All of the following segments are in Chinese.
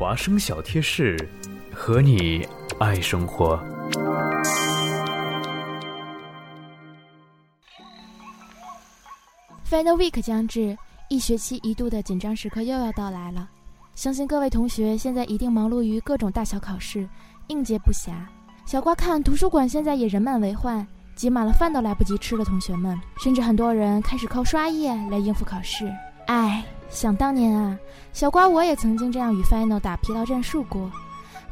华生小贴士，和你爱生活。Final Week 将至，一学期一度的紧张时刻又要到来了。相信各位同学现在一定忙碌于各种大小考试，应接不暇。小瓜看图书馆现在也人满为患，挤满了饭都来不及吃的同学们，甚至很多人开始靠刷夜来应付考试。唉，想当年啊，小瓜我也曾经这样与 Final 打疲劳战术过。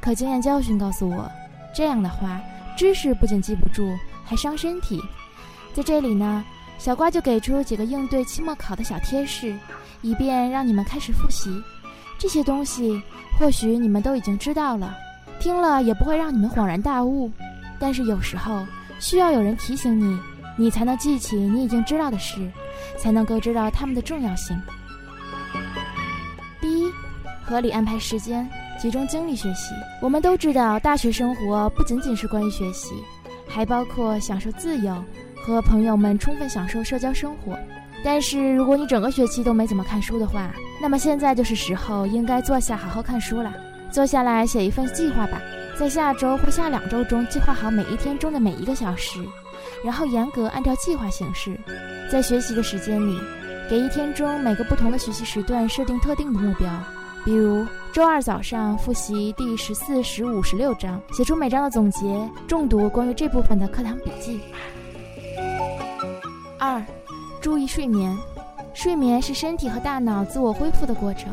可经验教训告诉我，这样的话，知识不仅记不住，还伤身体。在这里呢。小瓜就给出几个应对期末考的小贴士，以便让你们开始复习。这些东西或许你们都已经知道了，听了也不会让你们恍然大悟。但是有时候需要有人提醒你，你才能记起你已经知道的事，才能够知道它们的重要性。合理安排时间，集中精力学习。我们都知道，大学生活不仅仅是关于学习，还包括享受自由。和朋友们充分享受社交生活，但是如果你整个学期都没怎么看书的话，那么现在就是时候应该坐下好好看书了。坐下来写一份计划吧，在下周或下两周中计划好每一天中的每一个小时，然后严格按照计划行事。在学习的时间里，给一天中每个不同的学习时段设定特定的目标，比如周二早上复习第十四、十五、十六章，写出每章的总结，重读关于这部分的课堂笔记。二，注意睡眠。睡眠是身体和大脑自我恢复的过程，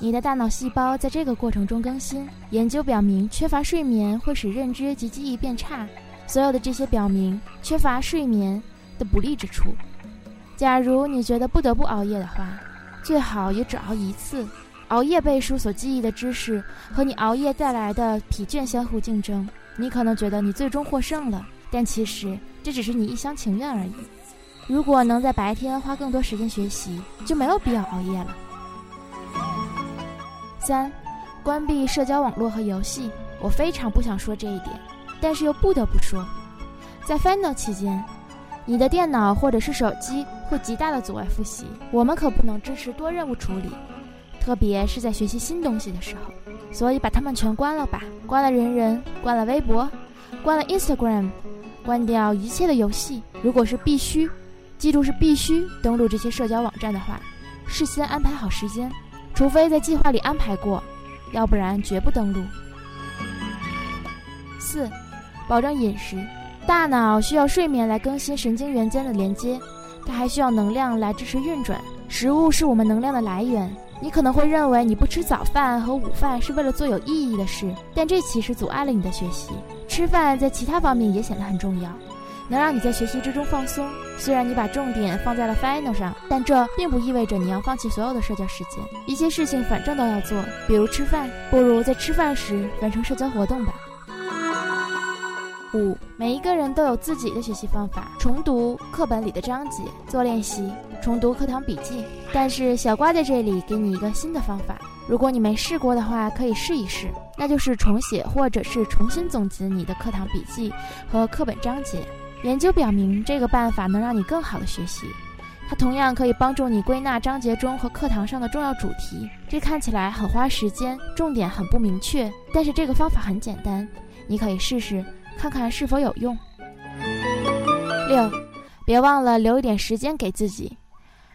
你的大脑细胞在这个过程中更新。研究表明，缺乏睡眠会使认知及记忆变差。所有的这些表明缺乏睡眠的不利之处。假如你觉得不得不熬夜的话，最好也只熬一次。熬夜背书所记忆的知识和你熬夜带来的疲倦相互竞争。你可能觉得你最终获胜了，但其实这只是你一厢情愿而已。如果能在白天花更多时间学习，就没有必要熬夜了。三，关闭社交网络和游戏。我非常不想说这一点，但是又不得不说，在 Final 期间，你的电脑或者是手机会极大的阻碍复习。我们可不能支持多任务处理，特别是在学习新东西的时候。所以把它们全关了吧，关了人人，关了微博，关了 Instagram，关掉一切的游戏。如果是必须。记住是必须登录这些社交网站的话，事先安排好时间，除非在计划里安排过，要不然绝不登录。四，保证饮食。大脑需要睡眠来更新神经元间的连接，它还需要能量来支持运转。食物是我们能量的来源。你可能会认为你不吃早饭和午饭是为了做有意义的事，但这其实阻碍了你的学习。吃饭在其他方面也显得很重要。能让你在学习之中放松。虽然你把重点放在了 final 上，但这并不意味着你要放弃所有的社交时间。一些事情反正都要做，比如吃饭，不如在吃饭时完成社交活动吧。五，每一个人都有自己的学习方法：重读课本里的章节，做练习，重读课堂笔记。但是小瓜在这里给你一个新的方法，如果你没试过的话，可以试一试，那就是重写或者是重新总结你的课堂笔记和课本章节。研究表明，这个办法能让你更好的学习。它同样可以帮助你归纳章节中和课堂上的重要主题。这看起来很花时间，重点很不明确，但是这个方法很简单，你可以试试看看是否有用。六，别忘了留一点时间给自己。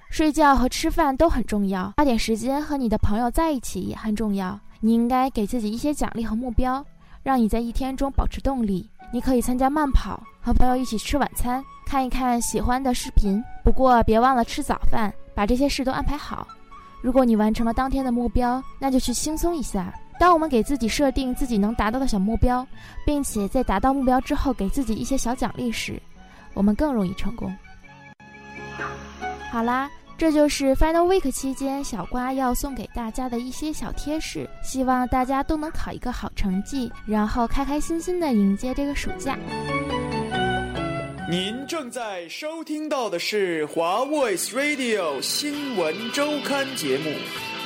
睡觉和吃饭都很重要，花点时间和你的朋友在一起也很重要。你应该给自己一些奖励和目标，让你在一天中保持动力。你可以参加慢跑，和朋友一起吃晚餐，看一看喜欢的视频。不过别忘了吃早饭，把这些事都安排好。如果你完成了当天的目标，那就去轻松一下。当我们给自己设定自己能达到的小目标，并且在达到目标之后给自己一些小奖励时，我们更容易成功。好啦。这就是 Final Week 期间小瓜要送给大家的一些小贴士，希望大家都能考一个好成绩，然后开开心心的迎接这个暑假。您正在收听到的是华 Voice Radio 新闻周刊节目。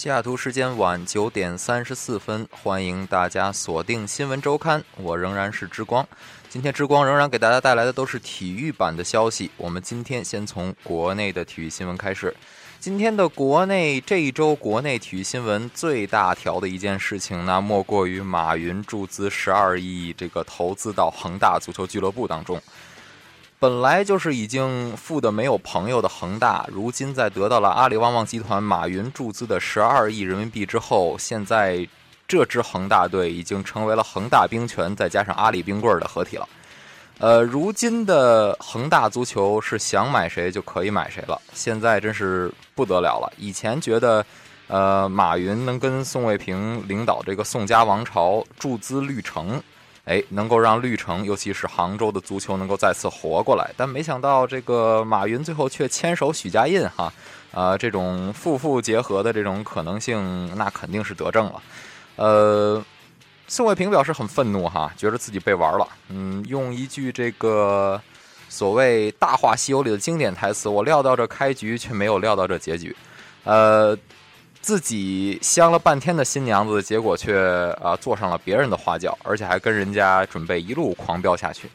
西雅图时间晚九点三十四分，欢迎大家锁定新闻周刊，我仍然是之光。今天之光仍然给大家带来的都是体育版的消息。我们今天先从国内的体育新闻开始。今天的国内这一周国内体育新闻最大条的一件事情，那莫过于马云注资十二亿，这个投资到恒大足球俱乐部当中。本来就是已经富的没有朋友的恒大，如今在得到了阿里旺旺集团马云注资的十二亿人民币之后，现在这支恒大队已经成为了恒大冰泉再加上阿里冰棍儿的合体了。呃，如今的恒大足球是想买谁就可以买谁了，现在真是不得了了。以前觉得，呃，马云能跟宋卫平领导这个宋家王朝注资绿城。哎，能够让绿城，尤其是杭州的足球能够再次活过来，但没想到这个马云最后却牵手许家印哈，啊，这种夫妇结合的这种可能性，那肯定是得证了。呃，宋卫平表示很愤怒哈，觉得自己被玩了。嗯，用一句这个所谓《大话西游》里的经典台词：“我料到这开局，却没有料到这结局。”呃。自己相了半天的新娘子，结果却啊坐上了别人的花轿，而且还跟人家准备一路狂飙下去。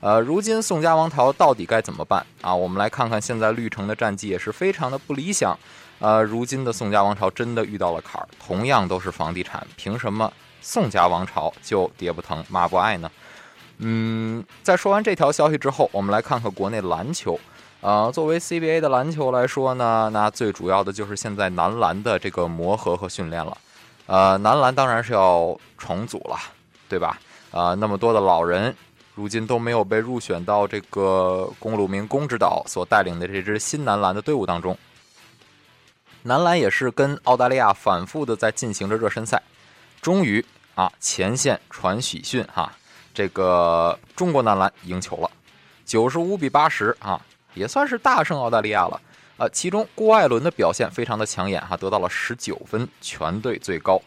呃，如今宋家王朝到底该怎么办啊？我们来看看现在绿城的战绩也是非常的不理想。呃，如今的宋家王朝真的遇到了坎儿，同样都是房地产，凭什么宋家王朝就爹不疼妈不爱呢？嗯，在说完这条消息之后，我们来看看国内篮球。呃，作为 CBA 的篮球来说呢，那最主要的就是现在男篮的这个磨合和训练了。呃，男篮当然是要重组了，对吧？啊，那么多的老人，如今都没有被入选到这个公路明龚指导所带领的这支新男篮的队伍当中。男篮也是跟澳大利亚反复的在进行着热身赛，终于啊，前线传喜讯哈，这个中国男篮赢球了，九十五比八十啊。也算是大胜澳大利亚了，呃，其中郭艾伦的表现非常的抢眼哈，得到了十九分，全队最高。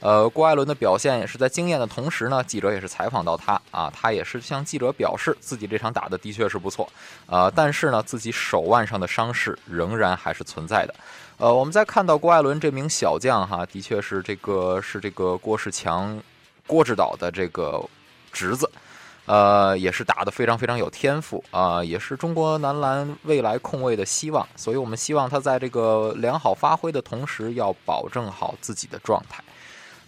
呃，郭艾伦的表现也是在惊艳的同时呢，记者也是采访到他啊，他也是向记者表示自己这场打的的确是不错，呃，但是呢，自己手腕上的伤势仍然还是存在的。呃，我们再看到郭艾伦这名小将哈，的确是这个是这个郭士强郭指导的这个侄子。呃，也是打得非常非常有天赋啊，也是中国男篮未来控卫的希望，所以我们希望他在这个良好发挥的同时，要保证好自己的状态。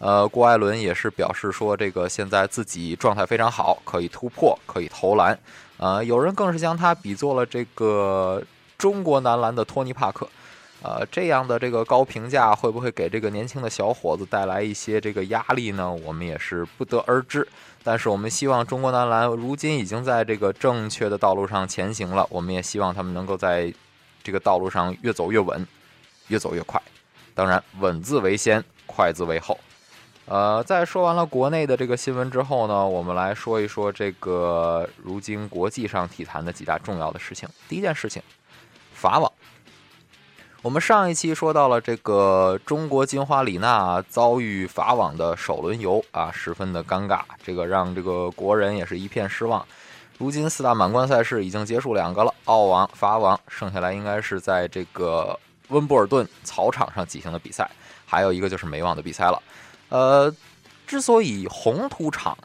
呃，郭艾伦也是表示说，这个现在自己状态非常好，可以突破，可以投篮。呃，有人更是将他比作了这个中国男篮的托尼帕克。呃，这样的这个高评价会不会给这个年轻的小伙子带来一些这个压力呢？我们也是不得而知。但是我们希望中国男篮如今已经在这个正确的道路上前行了，我们也希望他们能够在这个道路上越走越稳，越走越快。当然，稳字为先，快字为后。呃，在说完了国内的这个新闻之后呢，我们来说一说这个如今国际上体坛的几大重要的事情。第一件事情，法网。我们上一期说到了这个中国金花李娜遭遇法网的首轮游啊，十分的尴尬，这个让这个国人也是一片失望。如今四大满贯赛事已经结束两个了，澳网、法网，剩下来应该是在这个温布尔顿草场上进行的比赛，还有一个就是美网的比赛了。呃，之所以红土场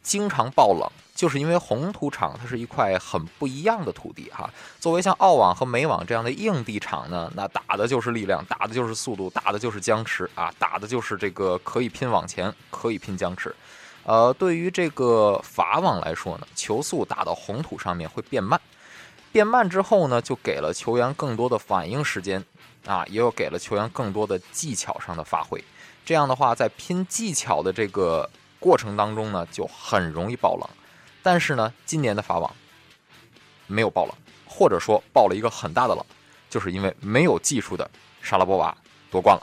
经常爆冷。就是因为红土场它是一块很不一样的土地哈。作为像澳网和美网这样的硬地场呢，那打的就是力量，打的就是速度，打的就是僵持啊，打的就是这个可以拼往前，可以拼僵持。呃，对于这个法网来说呢，球速打到红土上面会变慢，变慢之后呢，就给了球员更多的反应时间啊，也有给了球员更多的技巧上的发挥。这样的话，在拼技巧的这个过程当中呢，就很容易爆冷。但是呢，今年的法网没有爆冷，或者说爆了一个很大的冷，就是因为没有技术的莎拉波娃夺冠了。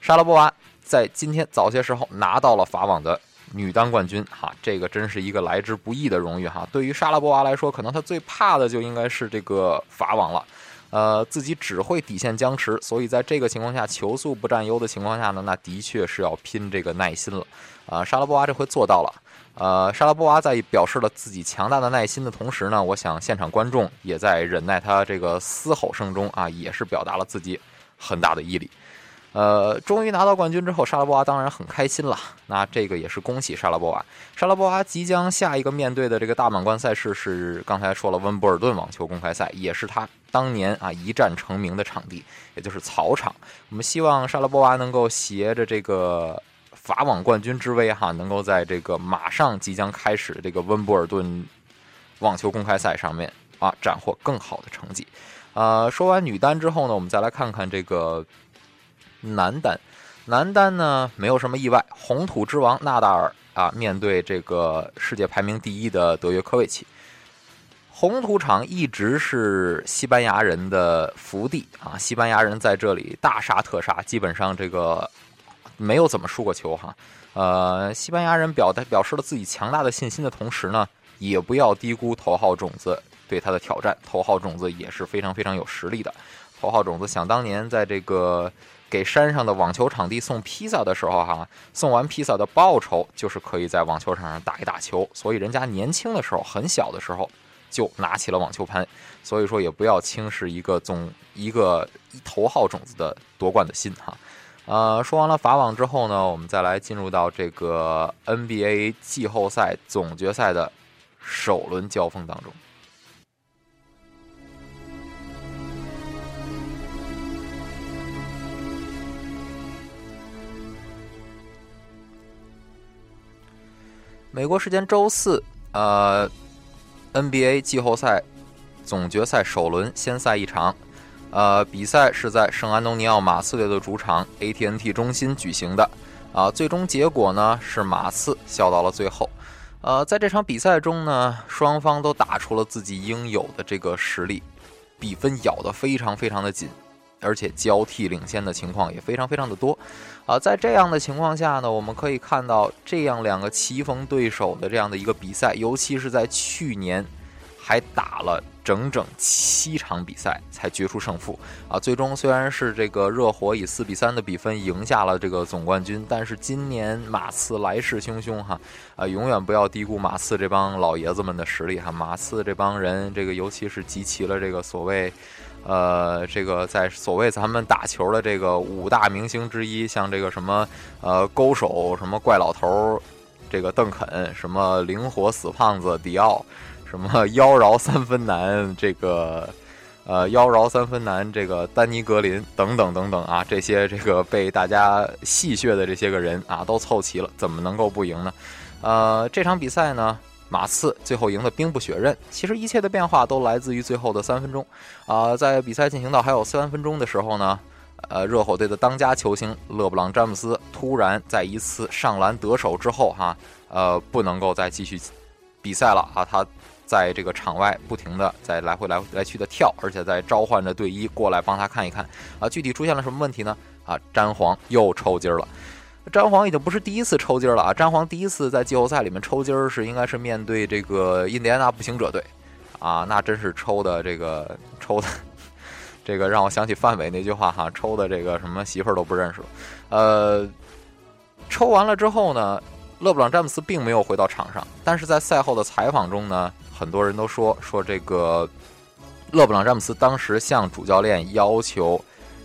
莎拉波娃在今天早些时候拿到了法网的女单冠军，哈，这个真是一个来之不易的荣誉哈。对于莎拉波娃来说，可能她最怕的就应该是这个法网了。呃，自己只会底线僵持，所以在这个情况下，球速不占优的情况下呢，那的确是要拼这个耐心了。啊，莎拉波娃这回做到了。呃，莎拉波娃在表示了自己强大的耐心的同时呢，我想现场观众也在忍耐他这个嘶吼声中啊，也是表达了自己很大的毅力。呃，终于拿到冠军之后，莎拉波娃当然很开心了。那这个也是恭喜莎拉波娃。莎拉波娃即将下一个面对的这个大满贯赛事是刚才说了温布尔顿网球公开赛，也是他当年啊一战成名的场地，也就是草场。我们希望莎拉波娃能够携着这个法网冠军之威哈，能够在这个马上即将开始这个温布尔顿网球公开赛上面啊斩获更好的成绩。呃，说完女单之后呢，我们再来看看这个。男单，男单呢没有什么意外，红土之王纳达尔啊，面对这个世界排名第一的德约科维奇，红土场一直是西班牙人的福地啊，西班牙人在这里大杀特杀，基本上这个没有怎么输过球哈。呃，西班牙人表达表示了自己强大的信心的同时呢，也不要低估头号种子对他的挑战，头号种子也是非常非常有实力的。头号种子想当年在这个。给山上的网球场地送披萨的时候，哈，送完披萨的报酬就是可以在网球场上打一打球。所以人家年轻的时候，很小的时候就拿起了网球拍。所以说也不要轻视一个总一个头号种子的夺冠的心，哈。呃，说完了法网之后呢，我们再来进入到这个 NBA 季后赛总决赛的首轮交锋当中。美国时间周四，呃，NBA 季后赛总决赛首轮先赛一场，呃，比赛是在圣安东尼奥马刺队的主场 AT&T 中心举行的，啊，最终结果呢是马刺笑到了最后，呃，在这场比赛中呢，双方都打出了自己应有的这个实力，比分咬得非常非常的紧。而且交替领先的情况也非常非常的多，啊，在这样的情况下呢，我们可以看到这样两个棋逢对手的这样的一个比赛，尤其是在去年还打了整整七场比赛才决出胜负，啊，最终虽然是这个热火以四比三的比分赢下了这个总冠军，但是今年马刺来势汹汹哈，啊，永远不要低估马刺这帮老爷子们的实力哈，马刺这帮人这个尤其是集齐了这个所谓。呃，这个在所谓咱们打球的这个五大明星之一，像这个什么呃勾手什么怪老头，这个邓肯，什么灵活死胖子迪奥，什么 妖娆三分男这个呃妖娆三分男这个丹尼格林等等等等啊，这些这个被大家戏谑的这些个人啊都凑齐了，怎么能够不赢呢？呃，这场比赛呢？马刺最后赢得兵不血刃。其实一切的变化都来自于最后的三分钟。啊，在比赛进行到还有三分钟的时候呢，呃，热火队的当家球星勒布朗·詹姆斯突然在一次上篮得手之后，哈，呃，不能够再继续比赛了啊。他在这个场外不停的在来回来来去的跳，而且在召唤着队医过来帮他看一看。啊，具体出现了什么问题呢？啊，詹皇又抽筋儿了。詹皇已经不是第一次抽筋儿了啊！詹皇第一次在季后赛里面抽筋儿是应该是面对这个印第安纳步行者队，啊，那真是抽的这个抽的，这个让我想起范伟那句话哈，抽的这个什么媳妇儿都不认识了。呃，抽完了之后呢，勒布朗詹姆斯并没有回到场上，但是在赛后的采访中呢，很多人都说说这个勒布朗詹姆斯当时向主教练要求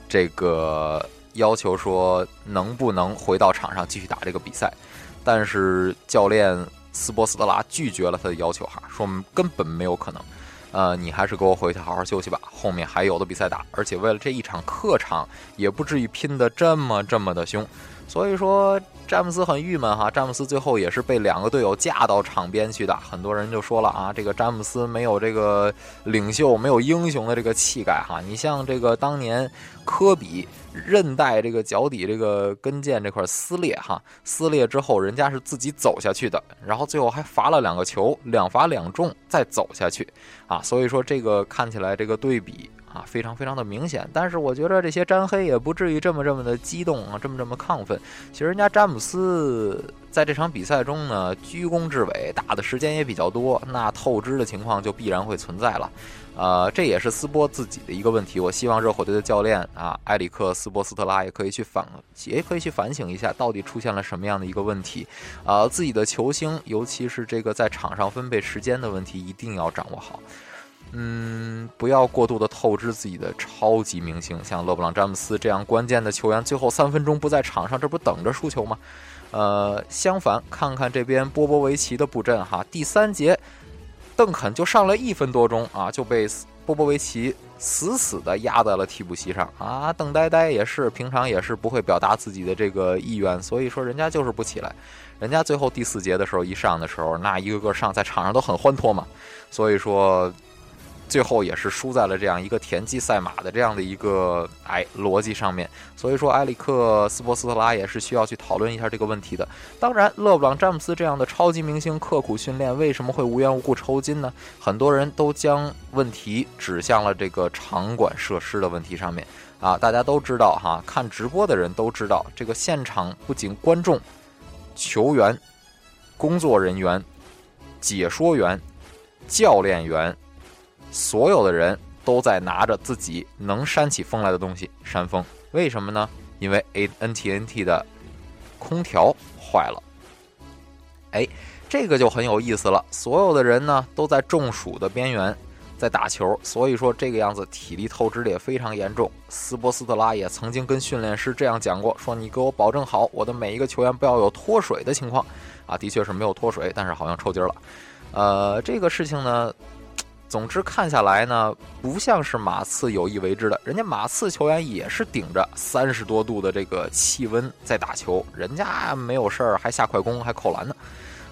这个。要求说能不能回到场上继续打这个比赛，但是教练斯波斯特拉拒绝了他的要求哈，说我们根本没有可能，呃，你还是给我回去好好休息吧，后面还有的比赛打，而且为了这一场客场，也不至于拼得这么这么的凶，所以说。詹姆斯很郁闷哈，詹姆斯最后也是被两个队友架到场边去的。很多人就说了啊，这个詹姆斯没有这个领袖、没有英雄的这个气概哈。你像这个当年科比韧带这个脚底这个跟腱这块撕裂哈，撕裂之后人家是自己走下去的，然后最后还罚了两个球，两罚两中再走下去啊。所以说这个看起来这个对比。啊，非常非常的明显，但是我觉得这些詹黑也不至于这么这么的激动啊，这么这么亢奋。其实人家詹姆斯在这场比赛中呢，居功至伟，打的时间也比较多，那透支的情况就必然会存在了。呃，这也是斯波自己的一个问题。我希望热火队的教练啊，埃里克斯波斯特拉也可以去反，也可以去反省一下，到底出现了什么样的一个问题。啊，自己的球星，尤其是这个在场上分配时间的问题，一定要掌握好。嗯，不要过度的透支自己的超级明星，像勒布朗·詹姆斯这样关键的球员，最后三分钟不在场上，这不等着输球吗？呃，相反，看看这边波波维奇的布阵哈，第三节，邓肯就上了一分多钟啊，就被波波维奇死死的压在了替补席上啊。邓呆呆也是平常也是不会表达自己的这个意愿，所以说人家就是不起来。人家最后第四节的时候一上的时候，那一个个上在场上都很欢脱嘛，所以说。最后也是输在了这样一个田忌赛马的这样的一个哎逻辑上面，所以说埃里克斯波斯特拉也是需要去讨论一下这个问题的。当然，勒布朗詹姆斯这样的超级明星刻苦训练，为什么会无缘无故抽筋呢？很多人都将问题指向了这个场馆设施的问题上面啊。大家都知道哈，看直播的人都知道，这个现场不仅观众、球员、工作人员、解说员、教练员。所有的人都在拿着自己能扇起风来的东西扇风，为什么呢？因为 A N T N T 的空调坏了。哎，这个就很有意思了。所有的人呢都在中暑的边缘，在打球，所以说这个样子体力透支的也非常严重。斯波斯特拉也曾经跟训练师这样讲过，说你给我保证好，我的每一个球员不要有脱水的情况。啊，的确是没有脱水，但是好像抽筋了。呃，这个事情呢。总之看下来呢，不像是马刺有意为之的。人家马刺球员也是顶着三十多度的这个气温在打球，人家没有事儿还下快攻还扣篮呢。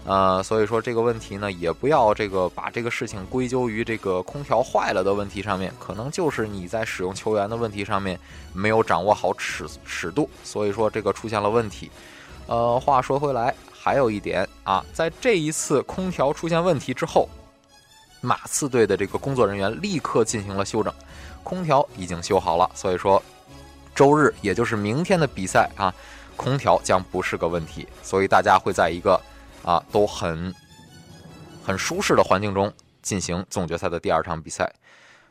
呃，所以说这个问题呢，也不要这个把这个事情归咎于这个空调坏了的问题上面，可能就是你在使用球员的问题上面没有掌握好尺尺度，所以说这个出现了问题。呃，话说回来，还有一点啊，在这一次空调出现问题之后。马刺队的这个工作人员立刻进行了修整，空调已经修好了，所以说周日也就是明天的比赛啊，空调将不是个问题，所以大家会在一个啊都很很舒适的环境中进行总决赛的第二场比赛。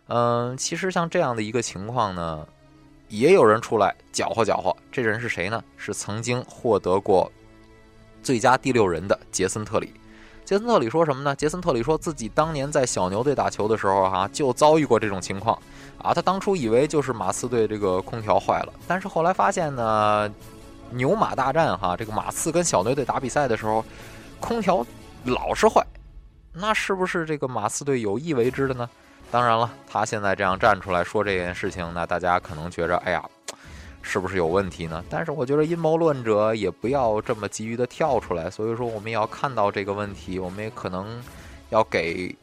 嗯，其实像这样的一个情况呢，也有人出来搅和搅和，这人是谁呢？是曾经获得过最佳第六人的杰森特里。杰森特里说什么呢？杰森特里说自己当年在小牛队打球的时候，哈就遭遇过这种情况，啊，他当初以为就是马刺队这个空调坏了，但是后来发现呢，牛马大战哈，这个马刺跟小牛队打比赛的时候，空调老是坏，那是不是这个马刺队有意为之的呢？当然了，他现在这样站出来说这件事情，那大家可能觉着，哎呀。是不是有问题呢？但是我觉得阴谋论者也不要这么急于的跳出来，所以说我们也要看到这个问题，我们也可能要给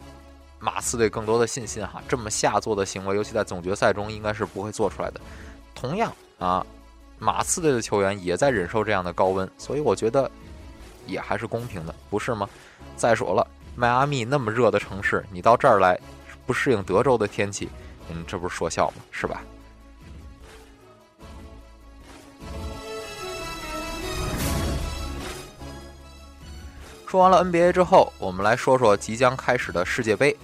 马刺队更多的信心哈。这么下作的行为，尤其在总决赛中，应该是不会做出来的。同样啊，马刺队的球员也在忍受这样的高温，所以我觉得也还是公平的，不是吗？再说了，迈阿密那么热的城市，你到这儿来不适应德州的天气，嗯，这不是说笑吗？是吧？说完了 NBA 之后，我们来说说即将开始的世界杯。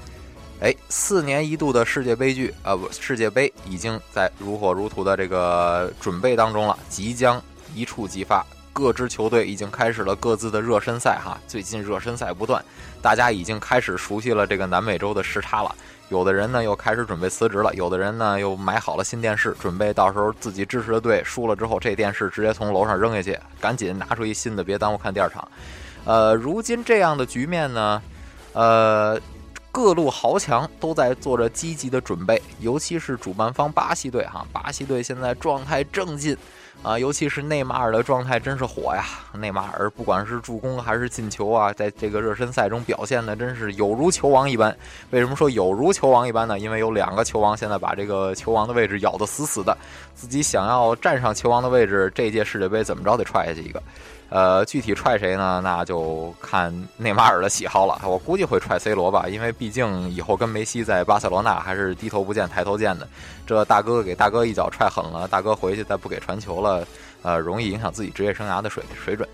哎，四年一度的世界杯剧啊，不，世界杯已经在如火如荼的这个准备当中了，即将一触即发。各支球队已经开始了各自的热身赛哈，最近热身赛不断，大家已经开始熟悉了这个南美洲的时差了。有的人呢又开始准备辞职了，有的人呢又买好了新电视，准备到时候自己支持的队输了之后，这电视直接从楼上扔下去，赶紧拿出一新的，别耽误看第二场。呃，如今这样的局面呢，呃，各路豪强都在做着积极的准备，尤其是主办方巴西队哈，巴西队现在状态正劲啊，尤其是内马尔的状态真是火呀，内马尔不管是助攻还是进球啊，在这个热身赛中表现的真是有如球王一般。为什么说有如球王一般呢？因为有两个球王现在把这个球王的位置咬得死死的，自己想要站上球王的位置，这届世界杯怎么着得踹下去一个。呃，具体踹谁呢？那就看内马尔的喜好了。我估计会踹 C 罗吧，因为毕竟以后跟梅西在巴塞罗那还是低头不见抬头见的。这大哥给大哥一脚踹狠了，大哥回去再不给传球了，呃，容易影响自己职业生涯的水水准。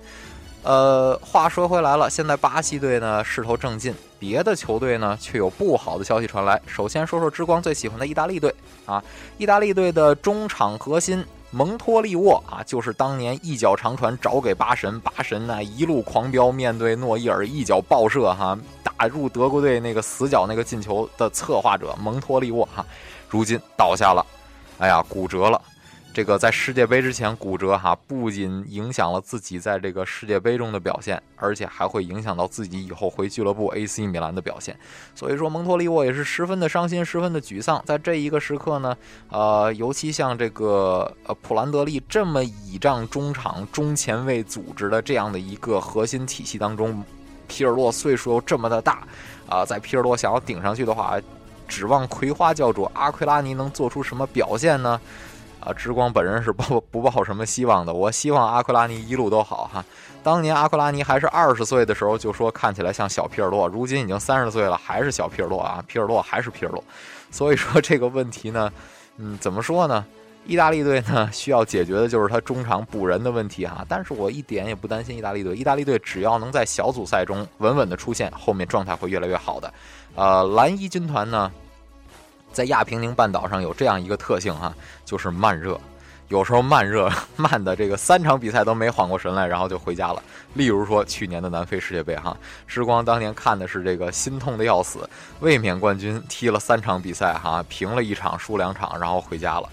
呃，话说回来了，现在巴西队呢势头正劲，别的球队呢却有不好的消息传来。首先说说之光最喜欢的意大利队啊，意大利队的中场核心蒙托利沃啊，就是当年一脚长传找给巴神，巴神呢一路狂飙，面对诺伊尔一脚爆射哈，打入德国队那个死角那个进球的策划者蒙托利沃哈，如今倒下了，哎呀，骨折了。这个在世界杯之前骨折哈，不仅影响了自己在这个世界杯中的表现，而且还会影响到自己以后回俱乐部 AC 米兰的表现。所以说，蒙托利沃也是十分的伤心，十分的沮丧。在这一个时刻呢，呃，尤其像这个呃普兰德利这么倚仗中场中前卫组织的这样的一个核心体系当中，皮尔洛岁数又这么的大，啊，在皮尔洛想要顶上去的话，指望葵花教主阿奎拉尼能做出什么表现呢？啊，之光本人是抱 不抱什么希望的。我希望阿奎拉尼一路都好哈。当年阿奎拉尼还是二十岁的时候，就说看起来像小皮尔洛，如今已经三十岁了，还是小皮尔洛啊。皮尔洛还是皮尔洛，所以说这个问题呢，嗯，怎么说呢？意大利队呢需要解决的就是他中场补人的问题哈。但是我一点也不担心意大利队，意大利队只要能在小组赛中稳稳的出现，后面状态会越来越好的。呃，蓝衣军团呢？在亚平宁半岛上有这样一个特性哈，就是慢热，有时候慢热 慢的这个三场比赛都没缓过神来，然后就回家了。例如说去年的南非世界杯哈，时光当年看的是这个心痛的要死，卫冕冠军踢了三场比赛哈，平了一场输两场，然后回家了，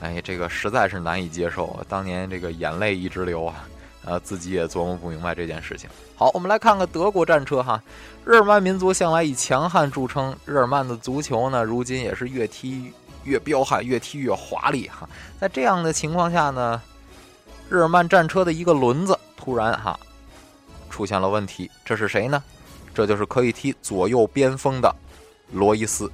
哎，这个实在是难以接受，当年这个眼泪一直流啊。呃，自己也琢磨不明白这件事情。好，我们来看看德国战车哈。日耳曼民族向来以强悍著称，日耳曼的足球呢，如今也是越踢越彪悍，越踢越华丽哈。在这样的情况下呢，日耳曼战车的一个轮子突然哈出现了问题，这是谁呢？这就是可以踢左右边锋的罗伊斯。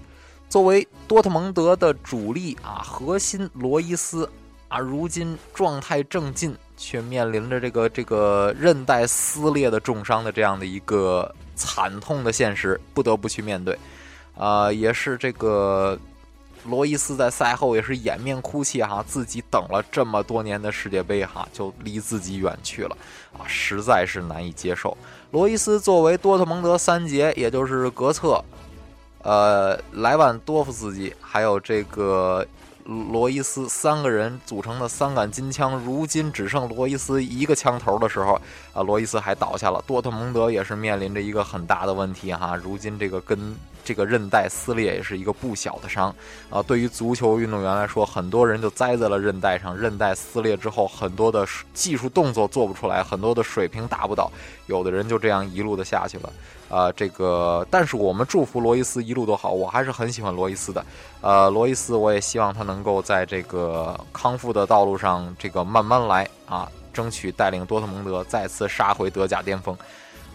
作为多特蒙德的主力啊，核心罗伊斯啊，如今状态正劲。却面临着这个这个韧带撕裂的重伤的这样的一个惨痛的现实，不得不去面对。啊，也是这个罗伊斯在赛后也是掩面哭泣哈，自己等了这么多年的世界杯哈，就离自己远去了啊，实在是难以接受。罗伊斯作为多特蒙德三杰，也就是格策、呃莱万多夫斯基，还有这个。罗伊斯三个人组成的三杆金枪，如今只剩罗伊斯一个枪头的时候，啊，罗伊斯还倒下了。多特蒙德也是面临着一个很大的问题哈，如今这个跟。这个韧带撕裂也是一个不小的伤啊！对于足球运动员来说，很多人就栽在了韧带上。韧带撕裂之后，很多的技术动作做不出来，很多的水平达不到，有的人就这样一路的下去了。啊，这个，但是我们祝福罗伊斯一路都好，我还是很喜欢罗伊斯的。呃，罗伊斯，我也希望他能够在这个康复的道路上，这个慢慢来啊，争取带领多特蒙德再次杀回德甲巅峰。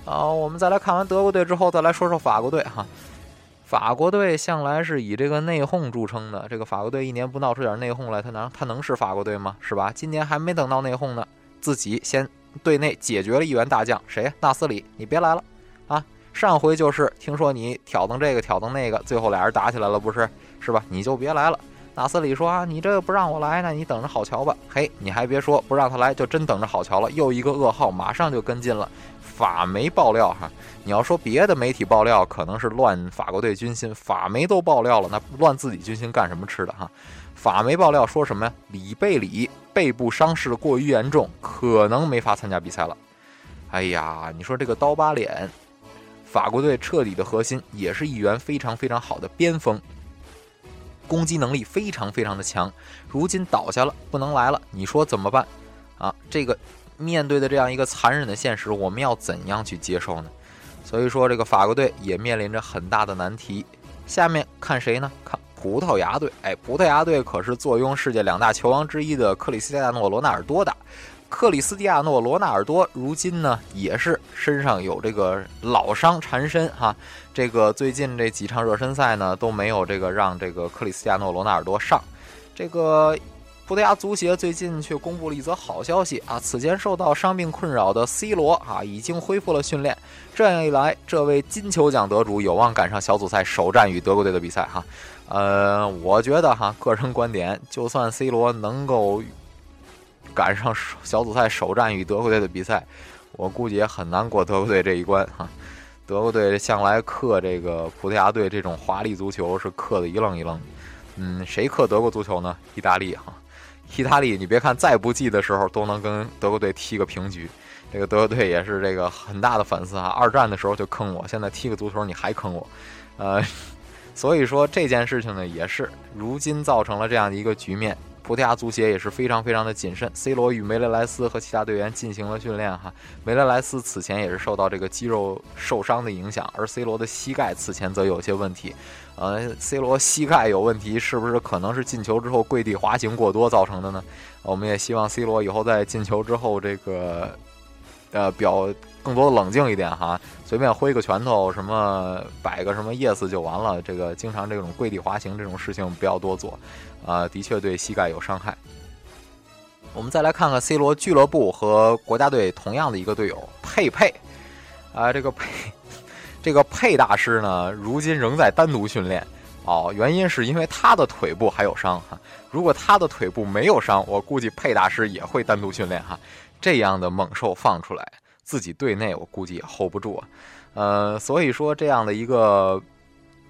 啊，我们再来看完德国队之后，再来说说法国队哈。法国队向来是以这个内讧著称的。这个法国队一年不闹出点内讧来，他能他能是法国队吗？是吧？今年还没等到内讧呢，自己先队内解决了一员大将，谁？纳斯里，你别来了啊！上回就是听说你挑灯这个挑灯那个，最后俩人打起来了，不是？是吧？你就别来了。纳斯里说啊，你这不让我来，那你等着好瞧吧。嘿，你还别说，不让他来，就真等着好瞧了。又一个噩耗，马上就跟进了。法媒爆料哈，你要说别的媒体爆料可能是乱法国队军心，法媒都爆料了，那乱自己军心干什么吃的哈？法媒爆料说什么呀？里贝里背部伤势过于严重，可能没法参加比赛了。哎呀，你说这个刀疤脸，法国队彻底的核心也是一员非常非常好的边锋，攻击能力非常非常的强，如今倒下了，不能来了，你说怎么办？啊，这个。面对的这样一个残忍的现实，我们要怎样去接受呢？所以说，这个法国队也面临着很大的难题。下面看谁呢？看葡萄牙队。哎，葡萄牙队可是坐拥世界两大球王之一的克里斯蒂亚诺·罗纳尔多的。克里斯蒂亚诺·罗纳尔多如今呢，也是身上有这个老伤缠身哈。这个最近这几场热身赛呢，都没有这个让这个克里斯蒂亚诺·罗纳尔多上。这个。葡萄牙足协最近却公布了一则好消息啊！此前受到伤病困扰的 C 罗啊，已经恢复了训练。这样一来，这位金球奖得主有望赶上小组赛首战与德国队的比赛哈。呃，我觉得哈，个人观点，就算 C 罗能够赶上小组赛首战与德国队的比赛，我估计也很难过德国队这一关哈。德国队向来克这个葡萄牙队这种华丽足球是克的一愣一愣的。嗯，谁克德国足球呢？意大利哈。意大利，你别看再不济的时候都能跟德国队踢个平局。这个德国队也是这个很大的粉丝啊，二战的时候就坑我，现在踢个足球你还坑我，呃，所以说这件事情呢也是如今造成了这样的一个局面。葡萄牙足协也是非常非常的谨慎，C 罗与梅雷莱斯和其他队员进行了训练哈。梅雷莱斯此前也是受到这个肌肉受伤的影响，而 C 罗的膝盖此前则有些问题。呃，C 罗膝盖有问题，是不是可能是进球之后跪地滑行过多造成的呢？我们也希望 C 罗以后在进球之后这个。呃，表更多冷静一点哈，随便挥个拳头，什么摆个什么 yes 就完了。这个经常这种跪地滑行这种事情不要多做，啊，的确对膝盖有伤害。我们再来看看 C 罗俱乐部和国家队同样的一个队友佩佩，啊，这个佩这个佩大师呢，如今仍在单独训练哦，原因是因为他的腿部还有伤哈。如果他的腿部没有伤，我估计佩大师也会单独训练哈。这样的猛兽放出来，自己队内我估计也 hold 不住啊，呃，所以说这样的一个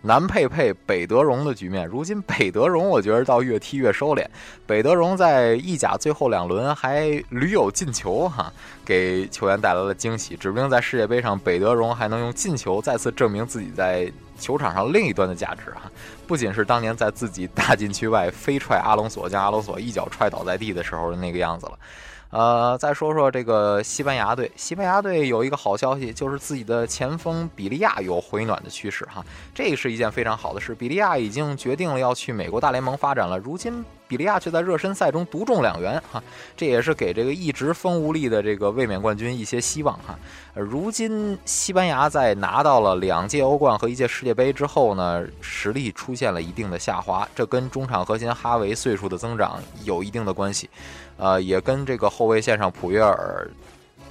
南佩佩北德容的局面，如今北德容我觉得倒越踢越收敛，北德容在意甲最后两轮还屡有进球哈，给球员带来了惊喜，指不定在世界杯上北德容还能用进球再次证明自己在球场上另一端的价值哈，不仅是当年在自己大禁区外飞踹阿隆索，将阿隆索一脚踹倒在地的时候的那个样子了。呃，再说说这个西班牙队。西班牙队有一个好消息，就是自己的前锋比利亚有回暖的趋势哈，这是一件非常好的事。比利亚已经决定了要去美国大联盟发展了，如今。比利亚却在热身赛中独中两元，哈，这也是给这个一直风无力的这个卫冕冠军一些希望，哈。如今西班牙在拿到了两届欧冠和一届世界杯之后呢，实力出现了一定的下滑，这跟中场核心哈维岁数的增长有一定的关系，呃，也跟这个后卫线上普约尔。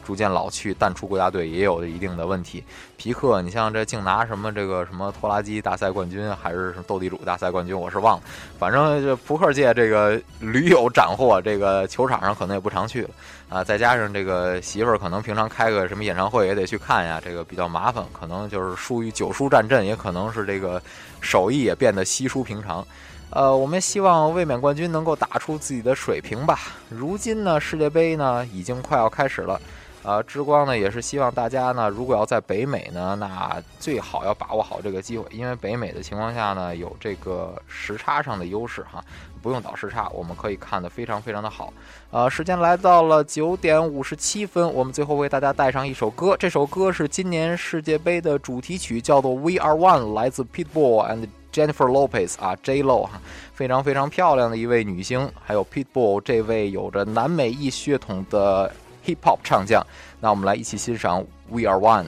逐渐老去，淡出国家队也有一定的问题。皮克，你像这净拿什么这个什么拖拉机大赛冠军，还是什么斗地主大赛冠军，我是忘了。反正这扑克界这个驴友斩获，这个球场上可能也不常去了啊。再加上这个媳妇儿可能平常开个什么演唱会也得去看呀，这个比较麻烦，可能就是疏于九叔战阵，也可能是这个手艺也变得稀疏平常。呃，我们希望卫冕冠军能够打出自己的水平吧。如今呢，世界杯呢已经快要开始了。呃，之光呢也是希望大家呢，如果要在北美呢，那最好要把握好这个机会，因为北美的情况下呢，有这个时差上的优势哈，不用倒时差，我们可以看得非常非常的好。呃，时间来到了九点五十七分，我们最后为大家带上一首歌，这首歌是今年世界杯的主题曲，叫做《We Are One》，来自 Pitbull and Jennifer Lopez 啊，J Lo 哈，非常非常漂亮的一位女星，还有 Pitbull 这位有着南美裔血统的。Hip Hop 唱将，那我们来一起欣赏《We Are One》。